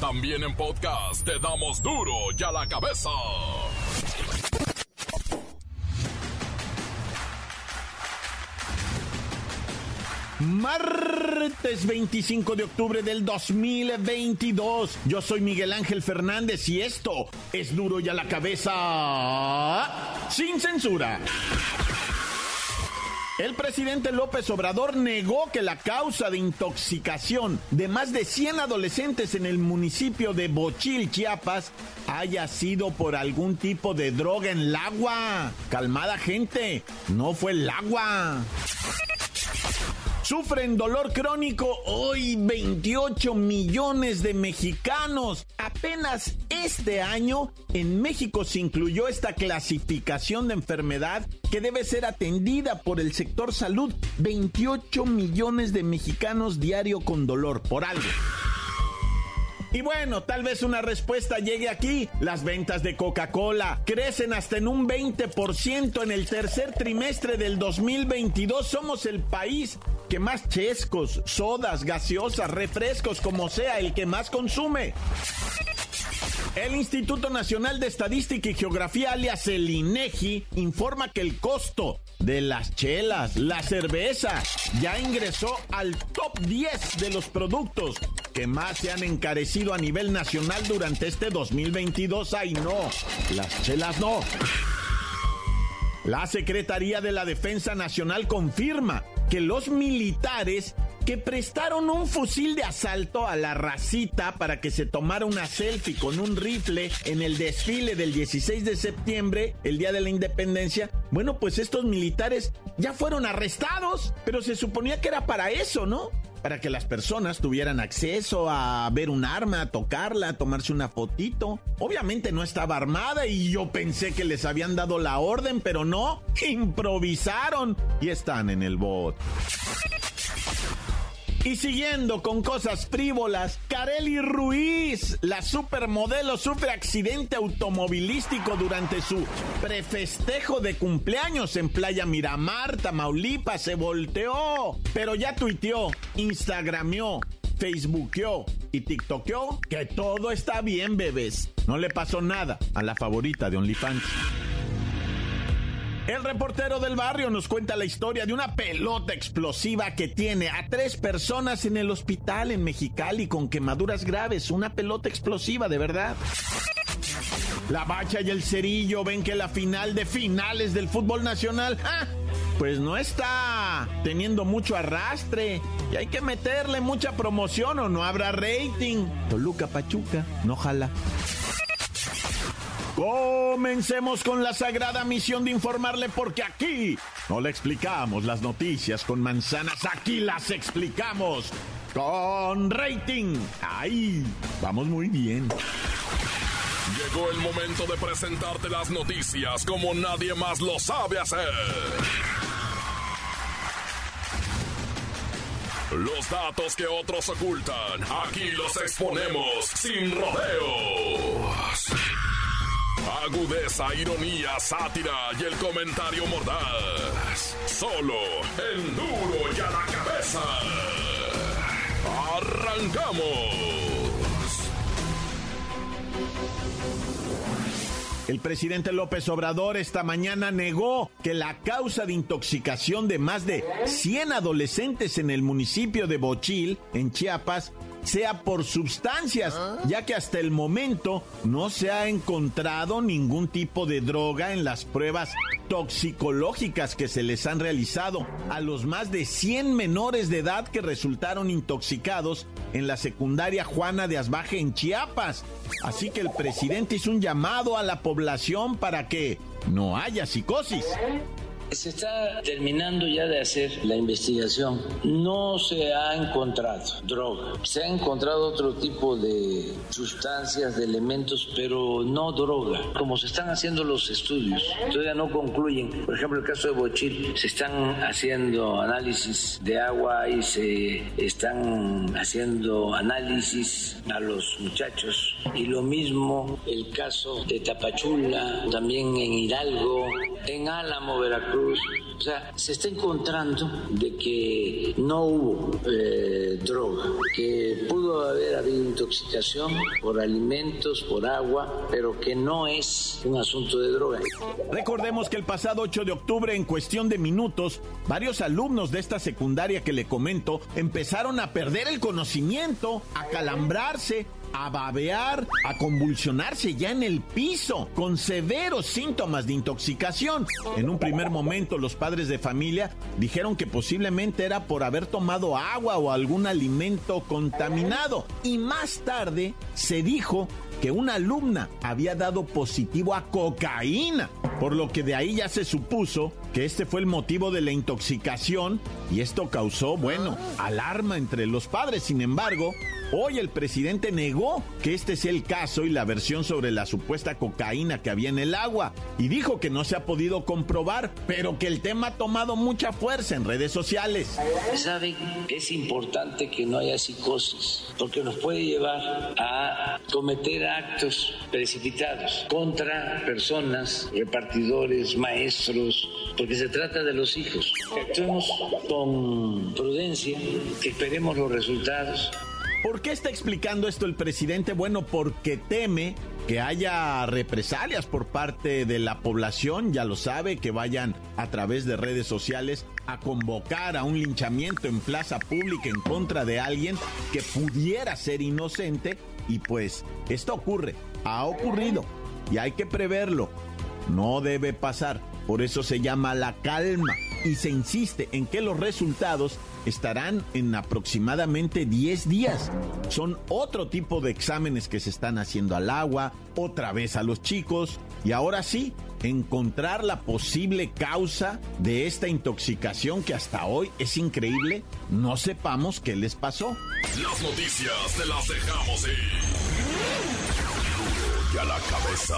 También en podcast te damos duro y a la cabeza. Martes 25 de octubre del 2022. Yo soy Miguel Ángel Fernández y esto es duro y a la cabeza sin censura. El presidente López Obrador negó que la causa de intoxicación de más de 100 adolescentes en el municipio de Bochil, Chiapas, haya sido por algún tipo de droga en el agua. Calmada gente, no fue el agua. Sufren dolor crónico hoy 28 millones de mexicanos. Apenas este año en México se incluyó esta clasificación de enfermedad que debe ser atendida por el sector salud. 28 millones de mexicanos diario con dolor por algo. Y bueno, tal vez una respuesta llegue aquí. Las ventas de Coca-Cola crecen hasta en un 20% en el tercer trimestre del 2022. Somos el país que más chescos, sodas, gaseosas, refrescos, como sea, el que más consume. El Instituto Nacional de Estadística y Geografía, alias el INEGI, informa que el costo de las chelas, la cerveza, ya ingresó al top 10 de los productos que más se han encarecido a nivel nacional durante este 2022. ¡Ay, no! Las chelas no. La Secretaría de la Defensa Nacional confirma que los militares que prestaron un fusil de asalto a la racita para que se tomara una selfie con un rifle en el desfile del 16 de septiembre, el día de la independencia, bueno, pues estos militares ya fueron arrestados, pero se suponía que era para eso, ¿no? Para que las personas tuvieran acceso a ver un arma, a tocarla, a tomarse una fotito. Obviamente no estaba armada y yo pensé que les habían dado la orden, pero no, improvisaron y están en el bot. Y siguiendo con cosas frívolas, Kareli Ruiz, la supermodelo, sufre accidente automovilístico durante su prefestejo de cumpleaños en Playa Miramar, Tamaulipas. Se volteó, pero ya tuiteó, instagrameó, facebookeó y tiktokeó que todo está bien, bebés. No le pasó nada a la favorita de OnlyFans. El reportero del barrio nos cuenta la historia de una pelota explosiva que tiene a tres personas en el hospital en Mexicali con quemaduras graves. Una pelota explosiva, de verdad. La bacha y el cerillo ven que la final de finales del fútbol nacional, ah, pues no está teniendo mucho arrastre. Y hay que meterle mucha promoción o no habrá rating. Toluca Pachuca, no jala. Comencemos con la sagrada misión de informarle porque aquí no le explicamos las noticias con manzanas, aquí las explicamos con rating. ¡Ay! Vamos muy bien. Llegó el momento de presentarte las noticias como nadie más lo sabe hacer. Los datos que otros ocultan, aquí los exponemos sin rodeos. Agudeza, ironía, sátira y el comentario mordaz. Solo el duro y a la cabeza. ¡Arrancamos! El presidente López Obrador esta mañana negó que la causa de intoxicación de más de 100 adolescentes en el municipio de Bochil, en Chiapas, sea por sustancias, ya que hasta el momento no se ha encontrado ningún tipo de droga en las pruebas toxicológicas que se les han realizado a los más de 100 menores de edad que resultaron intoxicados en la secundaria Juana de Asbaje en Chiapas. Así que el presidente hizo un llamado a la población para que no haya psicosis. Se está terminando ya de hacer la investigación. No se ha encontrado droga. Se ha encontrado otro tipo de sustancias, de elementos, pero no droga. Como se están haciendo los estudios, todavía no concluyen. Por ejemplo, el caso de Bochil, se están haciendo análisis de agua y se están haciendo análisis a los muchachos. Y lo mismo el caso de Tapachula, también en Hidalgo, en Álamo, Veracruz. O sea, se está encontrando de que no hubo eh, droga, que pudo haber habido intoxicación por alimentos, por agua, pero que no es un asunto de droga. Recordemos que el pasado 8 de octubre, en cuestión de minutos, varios alumnos de esta secundaria que le comento empezaron a perder el conocimiento, a calambrarse, a babear, a convulsionarse ya en el piso, con severos síntomas de intoxicación. En un primer momento los padres de familia dijeron que posiblemente era por haber tomado agua o algún alimento contaminado. Y más tarde se dijo que una alumna había dado positivo a cocaína, por lo que de ahí ya se supuso que este fue el motivo de la intoxicación y esto causó, bueno, alarma entre los padres. Sin embargo, Hoy el presidente negó que este sea el caso y la versión sobre la supuesta cocaína que había en el agua y dijo que no se ha podido comprobar, pero que el tema ha tomado mucha fuerza en redes sociales. Saben, es importante que no haya psicosis porque nos puede llevar a cometer actos precipitados contra personas, repartidores, maestros, porque se trata de los hijos. Actuemos con prudencia, esperemos los resultados ¿Por qué está explicando esto el presidente? Bueno, porque teme que haya represalias por parte de la población, ya lo sabe, que vayan a través de redes sociales a convocar a un linchamiento en plaza pública en contra de alguien que pudiera ser inocente y pues esto ocurre, ha ocurrido y hay que preverlo, no debe pasar, por eso se llama la calma y se insiste en que los resultados estarán en aproximadamente 10 días. Son otro tipo de exámenes que se están haciendo al agua, otra vez a los chicos, y ahora sí, encontrar la posible causa de esta intoxicación que hasta hoy es increíble, no sepamos qué les pasó. Las noticias te las dejamos ir. Y a la cabeza.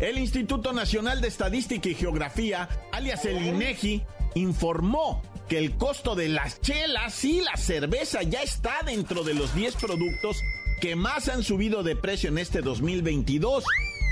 El Instituto Nacional de Estadística y Geografía, alias el INEGI, informó que el costo de las chelas y la cerveza ya está dentro de los 10 productos que más han subido de precio en este 2022.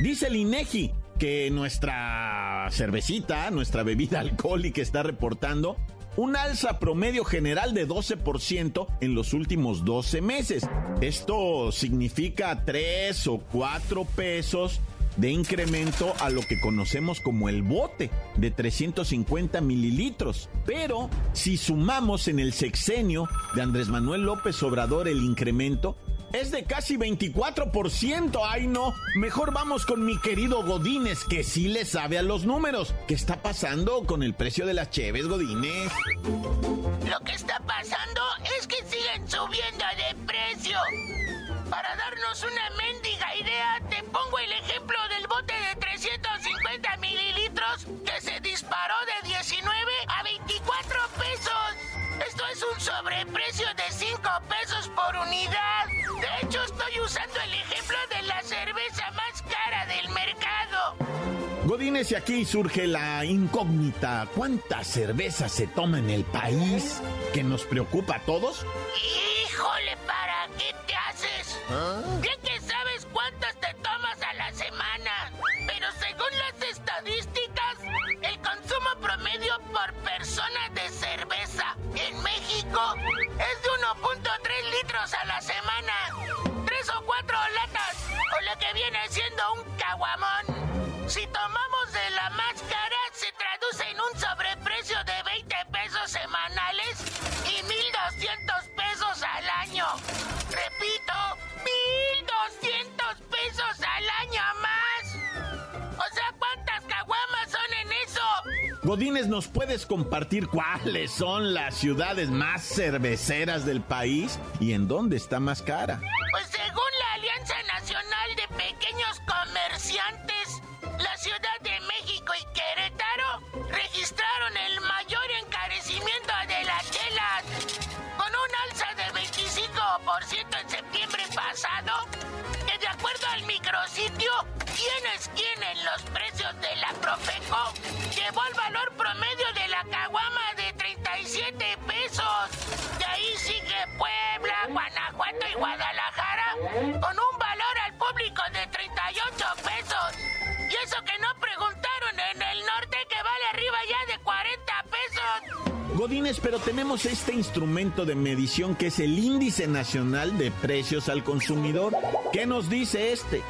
Dice el INEGI que nuestra cervecita, nuestra bebida alcohólica está reportando un alza promedio general de 12% en los últimos 12 meses. Esto significa 3 o 4 pesos de incremento a lo que conocemos como el bote de 350 mililitros. Pero si sumamos en el sexenio de Andrés Manuel López Obrador el incremento, es de casi 24%. Ay, no. Mejor vamos con mi querido Godínez, que sí le sabe a los números. ¿Qué está pasando con el precio de las cheves, Godínez? Lo que está pasando darnos una mendiga idea, te pongo el ejemplo del bote de 350 mililitros que se disparó de 19 a 24 pesos. Esto es un sobreprecio de 5 pesos por unidad. De hecho, estoy usando el ejemplo de la cerveza más cara del mercado. Godínez, y aquí surge la incógnita. ¿Cuánta cerveza se toma en el país? ¿Que nos preocupa a todos? Híjole, ¿para qué te haces? Bien Es de 1.3 litros a la semana. Tres o cuatro latas, o lo que viene siendo un caguamón. Si tomamos de la más cara, se traduce en un sobreprecio de 20 pesos semanales Godínez, ¿nos puedes compartir cuáles son las ciudades más cerveceras del país y en dónde está más cara? Pues según la Alianza Nacional de Pequeños Comerciantes, la Ciudad de México y Querétaro registraron el mayor encarecimiento de las chelas, con un alza de 25% en septiembre pasado, que de acuerdo al micrositio, quienes tienen los precios de la Profeco, llevó el valor promedio de la caguama de 37 pesos. De ahí sigue Puebla, Guanajuato y Guadalajara con un valor al público de 38 pesos. Y eso que no preguntaron en el norte que vale arriba ya de 40 pesos. Godines, pero tenemos este instrumento de medición que es el Índice Nacional de Precios al Consumidor. ¿Qué nos dice este?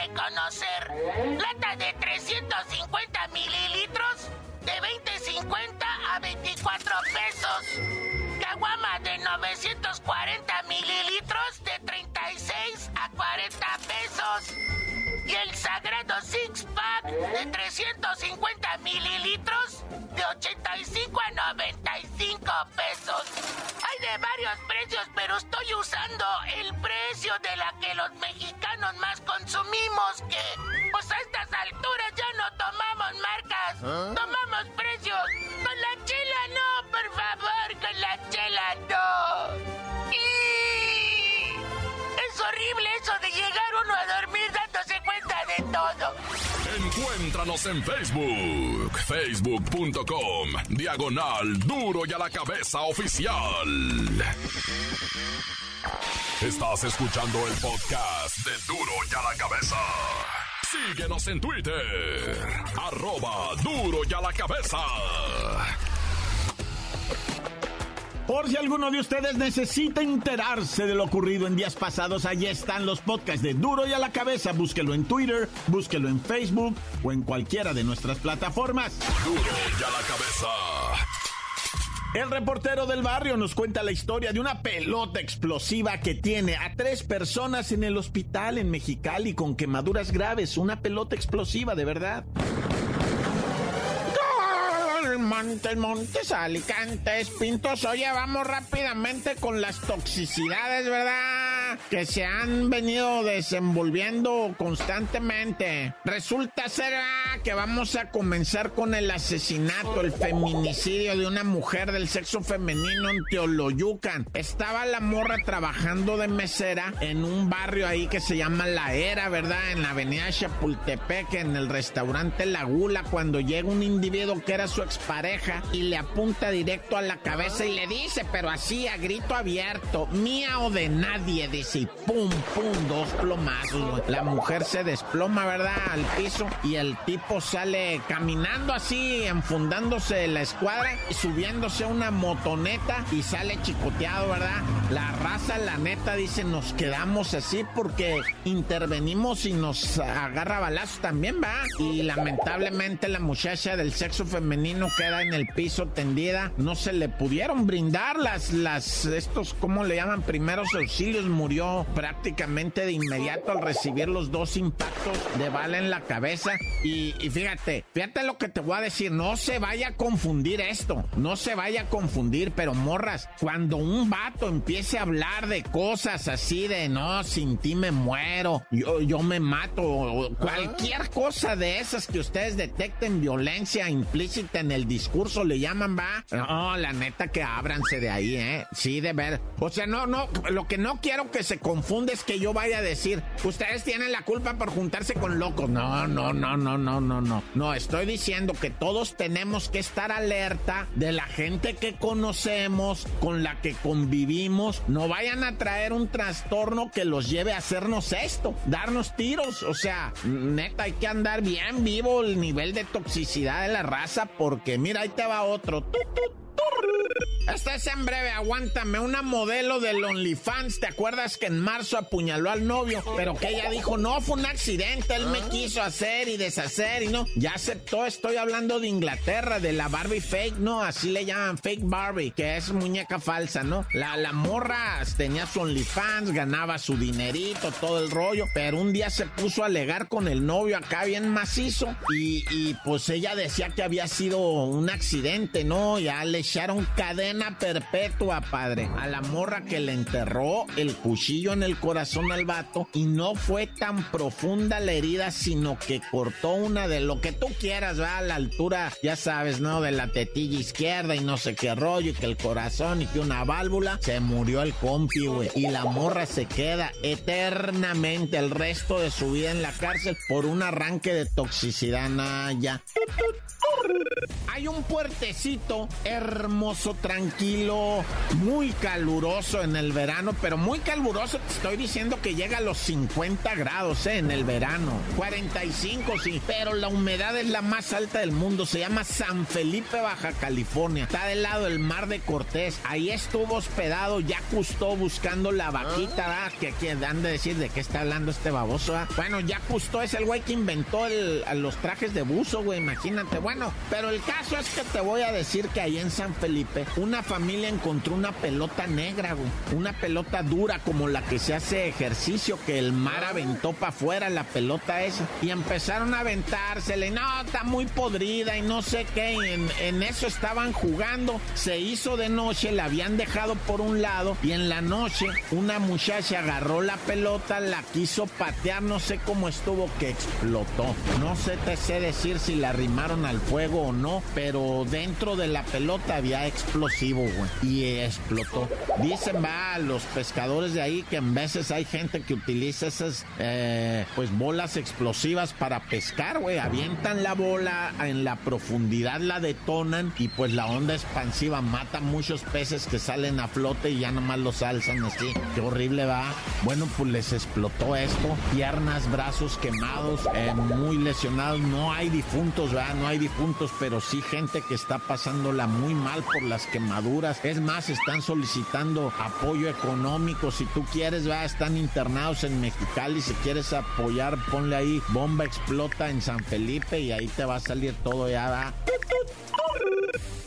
Reconocer. Lata de 350 mililitros de 20.50 a 24 pesos. Caguama de 940 mililitros de 36 a 40 pesos. Y el sagrado Six Pack de 350 mililitros de 85 a 95 pesos. Hay de varios precios, pero estoy usando el precio de la que los mexicanos más consumimos, que pues a estas alturas ya no tomamos marcas, ¿Ah? tomamos precios. Con la chela no, por favor, con la chela no. Eso de llegar uno a dormir dándose cuenta de todo. Encuéntranos en Facebook, facebook.com, diagonal duro y a la cabeza oficial. Estás escuchando el podcast de duro y a la cabeza. Síguenos en Twitter, arroba duro y a la cabeza. Por si alguno de ustedes necesita enterarse de lo ocurrido en días pasados, allí están los podcasts de Duro y a la cabeza. Búsquelo en Twitter, búsquelo en Facebook o en cualquiera de nuestras plataformas. Duro y a la cabeza. El reportero del barrio nos cuenta la historia de una pelota explosiva que tiene a tres personas en el hospital en Mexicali con quemaduras graves. Una pelota explosiva, de verdad. Montes, Montes, Alicantes, Pintos. Oye, vamos rápidamente con las toxicidades, ¿verdad? Que se han venido desenvolviendo constantemente. Resulta ser ah, que vamos a comenzar con el asesinato, el feminicidio de una mujer del sexo femenino en Teoloyucan. Estaba la morra trabajando de mesera en un barrio ahí que se llama La Era, ¿verdad? En la avenida Chapultepec, en el restaurante La Gula, cuando llega un individuo que era su expareja y le apunta directo a la cabeza y le dice, pero así a grito abierto, mía o de nadie, y pum, pum, dos plomazos. La mujer se desploma, ¿verdad? Al piso y el tipo sale caminando así, enfundándose la escuadra y subiéndose a una motoneta y sale chicoteado, ¿verdad? La raza, la neta, dice, nos quedamos así porque intervenimos y nos agarra balazos también, ¿va? Y lamentablemente la muchacha del sexo femenino queda en el piso tendida. No se le pudieron brindar las, las, estos, ¿cómo le llaman? Primeros auxilios. Murió prácticamente de inmediato al recibir los dos impactos de bala en la cabeza. Y, y fíjate, fíjate lo que te voy a decir. No se vaya a confundir esto. No se vaya a confundir, pero morras, cuando un vato empiece a hablar de cosas así de no, sin ti me muero, yo, yo me mato, o cualquier cosa de esas que ustedes detecten violencia implícita en el discurso, le llaman, va. No, la neta que ábranse de ahí, ¿eh? Sí, de ver. O sea, no, no, lo que no quiero que se confunda es que yo vaya a decir, ustedes tienen la culpa por juntarse con locos. No, no, no, no, no, no, no. No, estoy diciendo que todos tenemos que estar alerta de la gente que conocemos, con la que convivimos. No vayan a traer un trastorno que los lleve a hacernos esto, darnos tiros. O sea, neta, hay que andar bien vivo el nivel de toxicidad de la raza porque mira, ahí te va otro. Esta es en breve, aguántame. Una modelo del OnlyFans, ¿te acuerdas que en marzo apuñaló al novio? Pero que ella dijo, no, fue un accidente, él me quiso hacer y deshacer y no. Ya aceptó, estoy hablando de Inglaterra, de la Barbie fake, no, así le llaman fake Barbie, que es muñeca falsa, ¿no? La, la morra tenía su OnlyFans, ganaba su dinerito, todo el rollo, pero un día se puso a alegar con el novio acá bien macizo y, y pues ella decía que había sido un accidente, ¿no? Ya le echaron cadena perpetua, padre. A la morra que le enterró el cuchillo en el corazón al vato y no fue tan profunda la herida, sino que cortó una de lo que tú quieras, va a la altura, ya sabes, ¿no? De la tetilla izquierda y no sé qué rollo, y que el corazón y que una válvula. Se murió el compi, güey. Y la morra se queda eternamente el resto de su vida en la cárcel por un arranque de toxicidad, naya. Hay un puertecito hermoso, tranquilo tranquilo, muy caluroso en el verano, pero muy caluroso, te estoy diciendo que llega a los 50 grados ¿eh? en el verano. 45, sí, pero la humedad es la más alta del mundo. Se llama San Felipe, Baja California. Está del lado del Mar de Cortés. Ahí estuvo hospedado, ya custó buscando la vaquita, ¿verdad? Que, que dan de decir de qué está hablando este baboso, Bueno, ya Custó es el güey que inventó los trajes de buzo, güey, imagínate. Bueno, pero el caso es que te voy a decir que ahí en San Felipe, una familia encontró una pelota negra. Una pelota dura como la que se hace ejercicio, que el mar aventó para afuera la pelota esa. Y empezaron a aventársele. No, está muy podrida y no sé qué. en, en eso estaban jugando. Se hizo de noche, la habían dejado por un lado. Y en la noche, una muchacha agarró la pelota, la quiso patear, no sé cómo estuvo que explotó. No sé te sé decir si la arrimaron al fuego o no, pero dentro de la pelota había Y explotó. Dicen, va, los pescadores de ahí que en veces hay gente que utiliza esas, eh, pues, bolas explosivas para pescar, güey. Avientan la bola en la profundidad, la detonan y pues la onda expansiva mata muchos peces que salen a flote y ya nomás los alzan así. Qué horrible va. Bueno, pues les explotó esto. Piernas, brazos quemados, eh, muy lesionados. No hay difuntos, ¿verdad? No hay difuntos, pero sí gente que está pasándola muy mal por las quemaduras. Es más, están solicitando apoyo económico. Si tú quieres, ¿verdad? Están internados en Mexicali. Si quieres apoyar, ponle ahí bomba explota en San Felipe y ahí te va a salir todo ya, ¿verdad?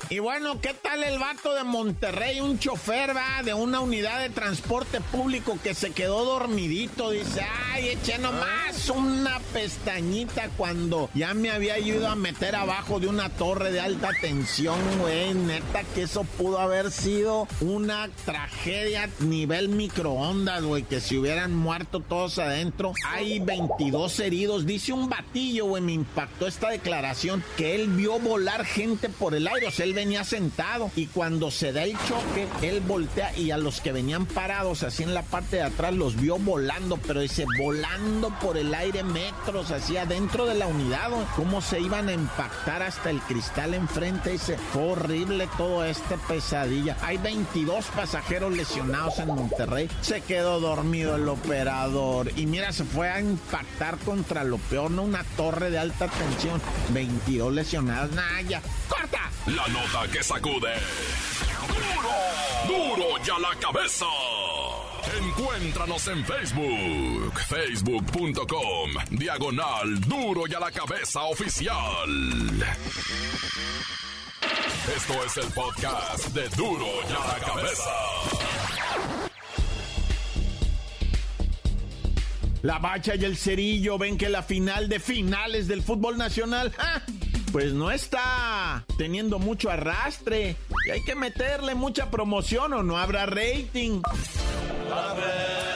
Y bueno, ¿qué tal el vato de Monterrey? Un chofer, va, de una unidad de transporte público que se quedó dormidito. Dice, ay, eché nomás una pestañita cuando ya me había ido a meter abajo de una torre de alta tensión, güey. Neta que eso pudo haber sido una tragedia nivel microondas, güey. Que si hubieran muerto todos adentro. Hay 22 heridos. Dice un batillo, güey, me impactó esta declaración, que él vio volar gente por el aire. O sea, venía sentado y cuando se da el choque, él voltea y a los que venían parados así en la parte de atrás los vio volando, pero dice, volando por el aire metros, así adentro de la unidad, cómo se iban a impactar hasta el cristal enfrente. Dice, fue horrible todo este pesadilla. Hay 22 pasajeros lesionados en Monterrey. Se quedó dormido el operador y mira, se fue a impactar contra lo peor, ¿no? Una torre de alta tensión. 22 lesionados. Naya, corta. La nota que sacude. ¡Duro! ¡Duro ya la cabeza! Encuéntranos en Facebook, facebook.com, diagonal Duro y a la cabeza oficial. Esto es el podcast de Duro y a la cabeza. La bacha y el cerillo ven que la final de finales del fútbol nacional pues no está teniendo mucho arrastre y hay que meterle mucha promoción o no habrá rating. A ver.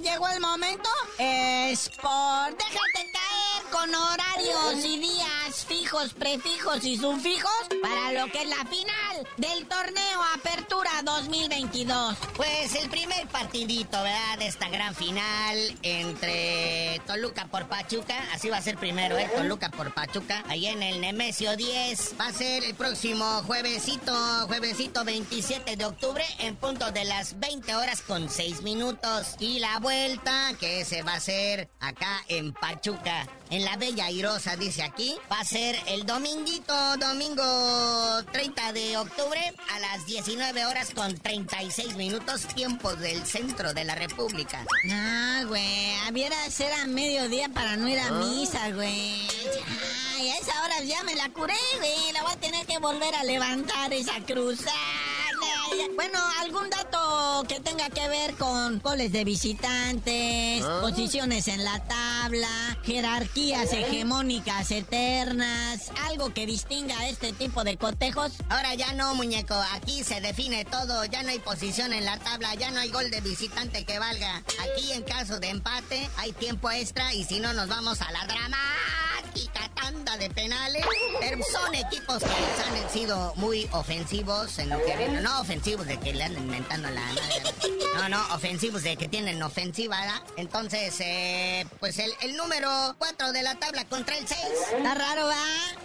llegó el momento. Sport, déjate caer con horarios y días fijos, prefijos y sufijos para lo que es la final del torneo Apertura 2022. Pues el primer partidito, ¿verdad? De esta gran final entre Toluca por Pachuca. Así va a ser primero, ¿eh? Toluca por Pachuca. Ahí en el Nemesio 10. Va a ser el próximo juevesito, juevesito 27 de octubre en punto de las 20 horas con 6 minutos. Y la vuelta que se va a hacer acá en Pachuca. En la Bella Airosa, dice aquí. Va a ser el dominguito, domingo 30 de octubre a las 19 horas con 36 minutos, tiempo del centro de la República. Ah, güey, hubiera ser a mediodía para no ir a misa, güey. Ay, a esa hora ya me la curé, güey. La voy a tener que volver a levantar esa cruzada. Bueno, algún dato que tenga que ver con goles de visitantes, ¿Ah? posiciones en la tabla, jerarquías hegemónicas eternas, algo que distinga a este tipo de cotejos. Ahora ya no, muñeco, aquí se define todo, ya no hay posición en la tabla, ya no hay gol de visitante que valga. Aquí en caso de empate hay tiempo extra y si no nos vamos a la dramática tanda de penales, pero son equipos que han sido muy ofensivos en lo que viene. No ofensivos de que le andan inventando la madre. No, no, ofensivos de que tienen ofensiva, ¿verdad? Entonces, eh, pues el, el número 4 de la tabla contra el 6. Está raro, ¿va?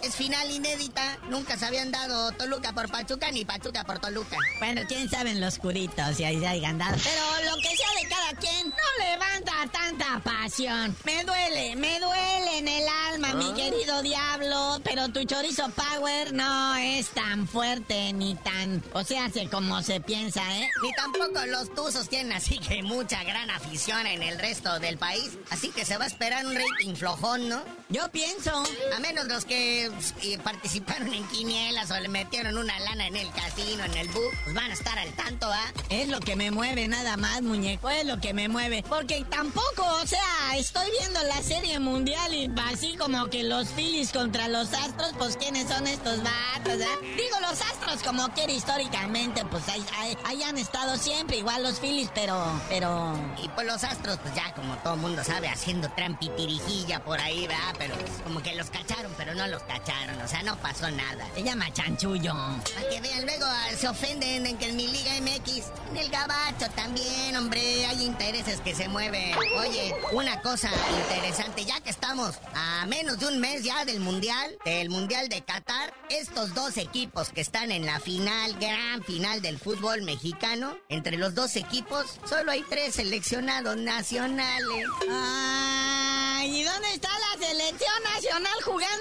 Es final inédita. Nunca se habían dado Toluca por Pachuca ni Pachuca por Toluca. Bueno, quién sabe en los curitos si ahí se hayan dado. Pero lo que sea de cada quien no levanta tanta pasión. Me duele, me duele en el alma, mi querido diablo. Pero tu chorizo power no es tan fuerte ni tan. O sea, hace como se piensa, ¿eh? Ni tampoco los tuzos tienen así que mucha gran afición en el resto del país. Así que se va a esperar un rating flojón, ¿no? Yo pienso. A menos los que eh, participaron en quinielas o le metieron una lana en el casino, en el book, pues van a estar al tanto, ¿ah? Es lo que me mueve nada más, muñeco, es lo que me mueve. Porque tampoco, o sea, estoy viendo la serie mundial y así como que los Phillies contra los Astros, pues ¿quiénes son estos vatos, ah? Digo, los Astros como quiera históricamente, pues ahí, ahí- han estado siempre, igual los Phillies, pero, pero... Y pues los astros, pues ya como todo mundo sabe, haciendo trampitirijilla por ahí, ¿verdad? Pero pues, como que los cacharon, pero no los cacharon, o sea, no pasó nada. Se llama chanchullo. Para que vean, luego ah, se ofenden en que en mi Liga MX, en el Gabacho también, hombre, hay intereses que se mueven. Oye, una cosa interesante, ya que estamos a menos de un mes ya del Mundial, del Mundial de Qatar, estos dos equipos que están en la final, gran final del fútbol mexicano, entre los dos equipos, solo hay tres seleccionados nacionales. Ay, ¿y dónde está la selección nacional jugando?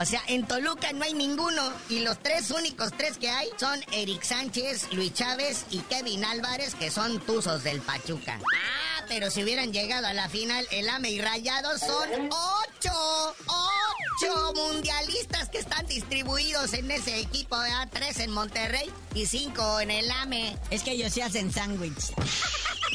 O sea, en Toluca no hay ninguno. Y los tres únicos tres que hay son Eric Sánchez, Luis Chávez y Kevin Álvarez, que son tuzos del Pachuca. Ah, pero si hubieran llegado a la final, el AME y Rayados son ocho. Ocho mundialistas que están distribuidos en ese equipo. ¿verdad? Tres en Monterrey y cinco en el AME. Es que ellos sí hacen sándwich.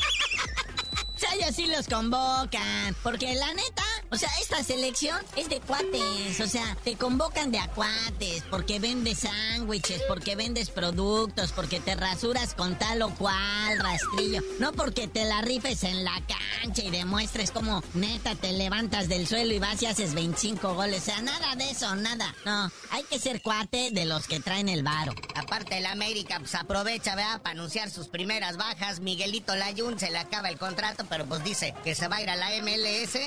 O sea, los convocan. Porque la neta, o sea, esta selección es de cuates. O sea, te convocan de a cuates. Porque vendes sándwiches, porque vendes productos, porque te rasuras con tal o cual rastrillo. No porque te la rifes en la cancha y demuestres cómo neta te levantas del suelo y vas y haces 25 goles. O sea, nada de eso, nada. No, hay que ser cuate de los que traen el varo. Aparte, el América pues aprovecha, ¿verdad? Para anunciar sus primeras bajas. Miguelito Layún se le acaba el contrato, pero pues dice que se va a ir a la MLS.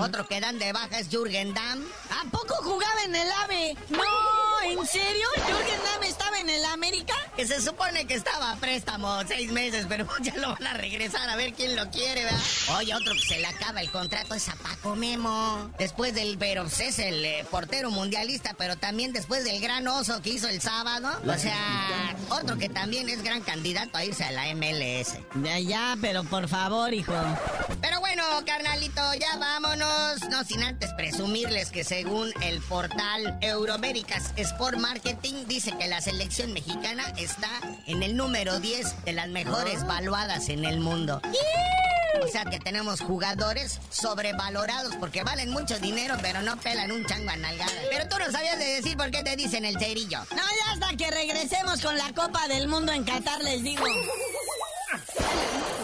Otro que dan de baja es Jürgen Damm. ¿A poco jugaba en el AVE? No, ¿en serio? ¿Jürgen Damm estaba en el América? Que se supone que estaba a préstamo seis meses, pero ya lo van a regresar a ver quién lo quiere, ¿verdad? Oye, otro que se le acaba el contrato es a Paco Memo. Después del, pues, es el eh, portero mundialista, pero también después del gran oso que hizo el sábado. O sea, otro que también es gran candidato a irse a la MLS. Ya, ya, pero por favor, hijo. Pero bueno, carnalito, ya vámonos. No sin antes presumirles que según el portal Euroméricas Sport Marketing dice que la selección mexicana está en el número 10 de las mejores valuadas en el mundo. O sea que tenemos jugadores sobrevalorados porque valen mucho dinero, pero no pelan un chango a nalgada. Pero tú no sabías de decir por qué te dicen el cerillo. No, ya hasta que regresemos con la Copa del Mundo en Qatar, les digo.